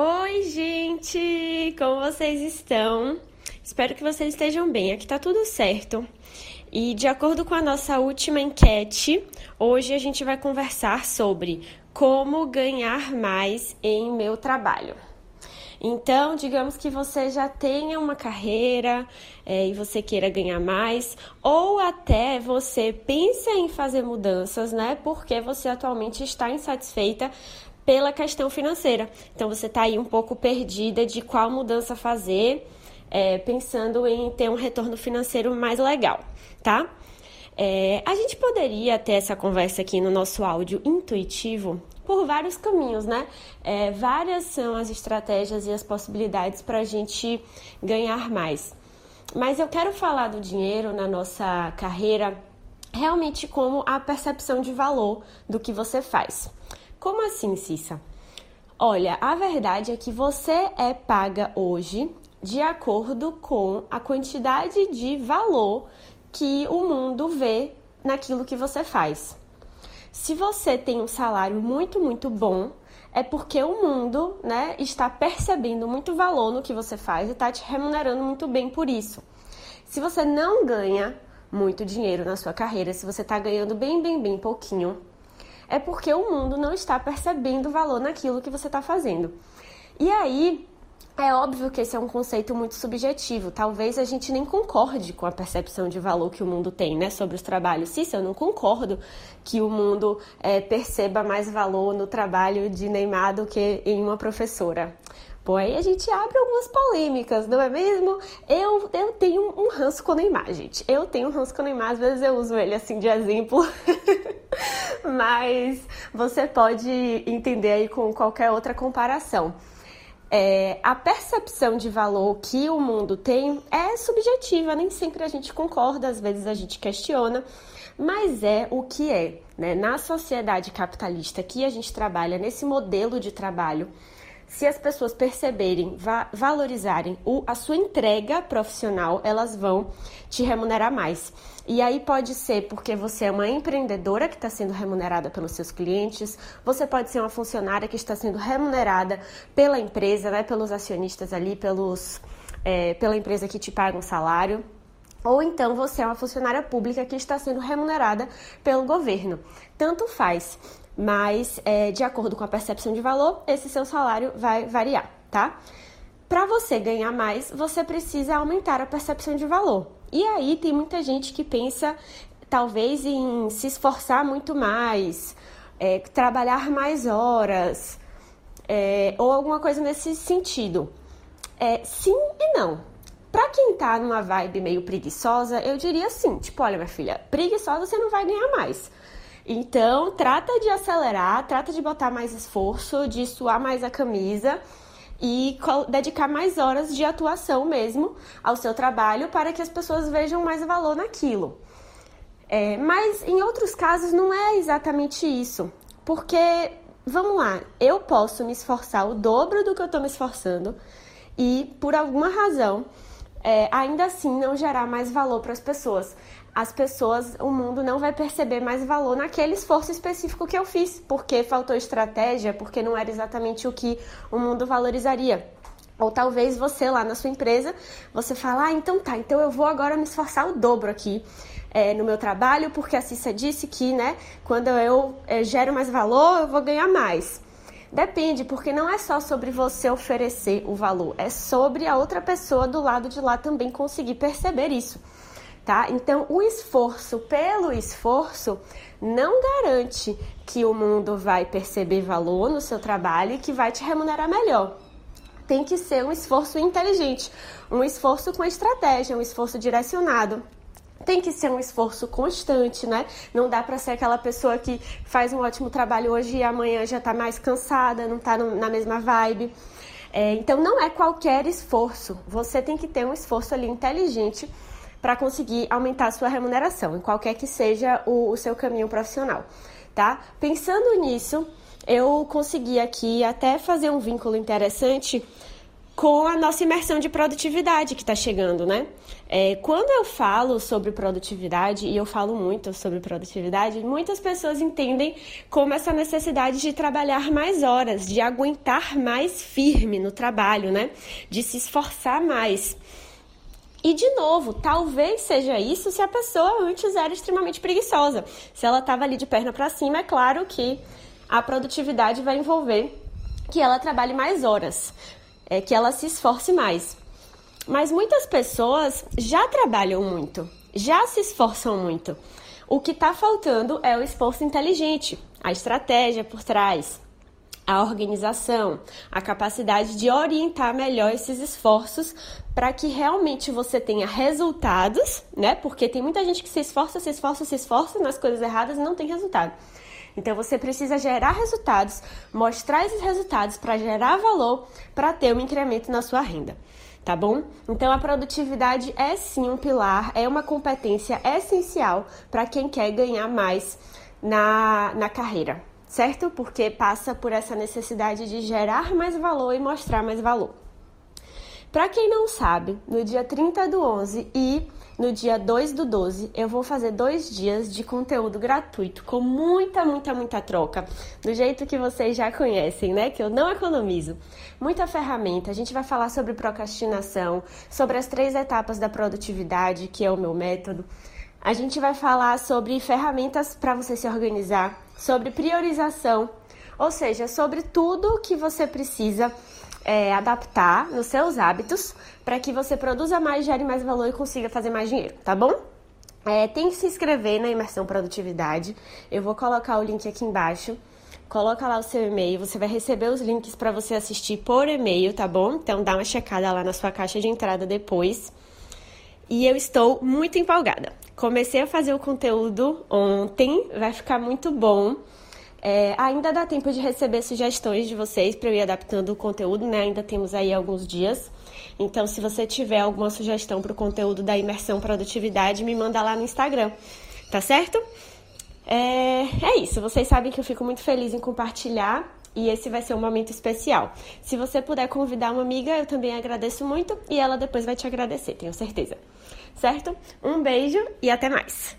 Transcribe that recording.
Oi, gente! Como vocês estão? Espero que vocês estejam bem. Aqui tá tudo certo. E de acordo com a nossa última enquete, hoje a gente vai conversar sobre como ganhar mais em meu trabalho. Então, digamos que você já tenha uma carreira é, e você queira ganhar mais, ou até você pensa em fazer mudanças, né? Porque você atualmente está insatisfeita pela questão financeira. Então você está aí um pouco perdida de qual mudança fazer, é, pensando em ter um retorno financeiro mais legal, tá? É, a gente poderia ter essa conversa aqui no nosso áudio intuitivo por vários caminhos, né? É, várias são as estratégias e as possibilidades para a gente ganhar mais. Mas eu quero falar do dinheiro na nossa carreira realmente como a percepção de valor do que você faz. Como assim, Cissa? Olha, a verdade é que você é paga hoje de acordo com a quantidade de valor que o mundo vê naquilo que você faz. Se você tem um salário muito, muito bom, é porque o mundo né, está percebendo muito valor no que você faz e está te remunerando muito bem por isso. Se você não ganha muito dinheiro na sua carreira, se você está ganhando bem, bem, bem pouquinho, é porque o mundo não está percebendo valor naquilo que você está fazendo. E aí, é óbvio que esse é um conceito muito subjetivo. Talvez a gente nem concorde com a percepção de valor que o mundo tem, né, sobre os trabalhos. Sim, eu não concordo que o mundo é, perceba mais valor no trabalho de Neymar do que em uma professora. Pô, aí a gente abre algumas polêmicas, não é mesmo? Eu, eu tenho um ranço com Neymar, gente. Eu tenho um ranço com Neymar, às vezes eu uso ele assim de exemplo. Mas você pode entender aí com qualquer outra comparação. É, a percepção de valor que o mundo tem é subjetiva, nem sempre a gente concorda, às vezes a gente questiona, mas é o que é. Né? Na sociedade capitalista que a gente trabalha, nesse modelo de trabalho, se as pessoas perceberem, va valorizarem o, a sua entrega profissional, elas vão te remunerar mais. E aí pode ser porque você é uma empreendedora que está sendo remunerada pelos seus clientes, você pode ser uma funcionária que está sendo remunerada pela empresa, né, pelos acionistas ali, pelos, é, pela empresa que te paga um salário. Ou então você é uma funcionária pública que está sendo remunerada pelo governo. Tanto faz mas é, de acordo com a percepção de valor, esse seu salário vai variar, tá? Para você ganhar mais, você precisa aumentar a percepção de valor. E aí tem muita gente que pensa talvez em se esforçar muito mais, é, trabalhar mais horas, é, ou alguma coisa nesse sentido. É, sim e não. Pra quem tá numa vibe meio preguiçosa, eu diria sim, tipo, olha, minha filha, preguiçosa você não vai ganhar mais. Então, trata de acelerar, trata de botar mais esforço, de suar mais a camisa e dedicar mais horas de atuação mesmo ao seu trabalho para que as pessoas vejam mais valor naquilo. É, mas em outros casos não é exatamente isso, porque vamos lá, eu posso me esforçar o dobro do que eu estou me esforçando e por alguma razão é, ainda assim não gerar mais valor para as pessoas as pessoas, o mundo não vai perceber mais valor naquele esforço específico que eu fiz, porque faltou estratégia, porque não era exatamente o que o mundo valorizaria. Ou talvez você lá na sua empresa, você fala, ah, então tá, então eu vou agora me esforçar o dobro aqui é, no meu trabalho, porque a Cissa disse que, né, quando eu é, gero mais valor, eu vou ganhar mais. Depende, porque não é só sobre você oferecer o valor, é sobre a outra pessoa do lado de lá também conseguir perceber isso tá? Então, o esforço pelo esforço não garante que o mundo vai perceber valor no seu trabalho e que vai te remunerar melhor. Tem que ser um esforço inteligente, um esforço com estratégia, um esforço direcionado tem que ser um esforço constante, né? Não dá para ser aquela pessoa que faz um ótimo trabalho hoje e amanhã já tá mais cansada, não tá na mesma vibe. É, então não é qualquer esforço. Você tem que ter um esforço ali inteligente para conseguir aumentar a sua remuneração, em qualquer que seja o, o seu caminho profissional, tá? Pensando nisso, eu consegui aqui até fazer um vínculo interessante com a nossa imersão de produtividade que está chegando, né? É, quando eu falo sobre produtividade, e eu falo muito sobre produtividade, muitas pessoas entendem como essa necessidade de trabalhar mais horas, de aguentar mais firme no trabalho, né? De se esforçar mais. E de novo, talvez seja isso se a pessoa antes era extremamente preguiçosa. Se ela estava ali de perna para cima, é claro que a produtividade vai envolver que ela trabalhe mais horas é, que ela se esforce mais. Mas muitas pessoas já trabalham muito, já se esforçam muito. O que está faltando é o esforço inteligente, a estratégia por trás, a organização, a capacidade de orientar melhor esses esforços para que realmente você tenha resultados, né? Porque tem muita gente que se esforça, se esforça, se esforça nas coisas erradas e não tem resultado. Então você precisa gerar resultados, mostrar esses resultados para gerar valor, para ter um incremento na sua renda. Tá bom? Então a produtividade é sim um pilar, é uma competência essencial para quem quer ganhar mais na, na carreira, certo? Porque passa por essa necessidade de gerar mais valor e mostrar mais valor. Para quem não sabe, no dia 30 do 11 e no dia 2 do 12, eu vou fazer dois dias de conteúdo gratuito, com muita, muita, muita troca, do jeito que vocês já conhecem, né? Que eu não economizo. Muita ferramenta. A gente vai falar sobre procrastinação, sobre as três etapas da produtividade, que é o meu método. A gente vai falar sobre ferramentas para você se organizar, sobre priorização, ou seja, sobre tudo que você precisa é, adaptar nos seus hábitos para que você produza mais, gere mais valor e consiga fazer mais dinheiro, tá bom? É, tem que se inscrever na imersão produtividade. Eu vou colocar o link aqui embaixo. Coloca lá o seu e-mail, você vai receber os links para você assistir por e-mail, tá bom? Então dá uma checada lá na sua caixa de entrada depois. E eu estou muito empolgada. Comecei a fazer o conteúdo ontem, vai ficar muito bom. É, ainda dá tempo de receber sugestões de vocês para eu ir adaptando o conteúdo, né? Ainda temos aí alguns dias. Então, se você tiver alguma sugestão para o conteúdo da imersão produtividade, me manda lá no Instagram, tá certo? É, é isso. Vocês sabem que eu fico muito feliz em compartilhar e esse vai ser um momento especial. Se você puder convidar uma amiga, eu também agradeço muito e ela depois vai te agradecer, tenho certeza. Certo? Um beijo e até mais!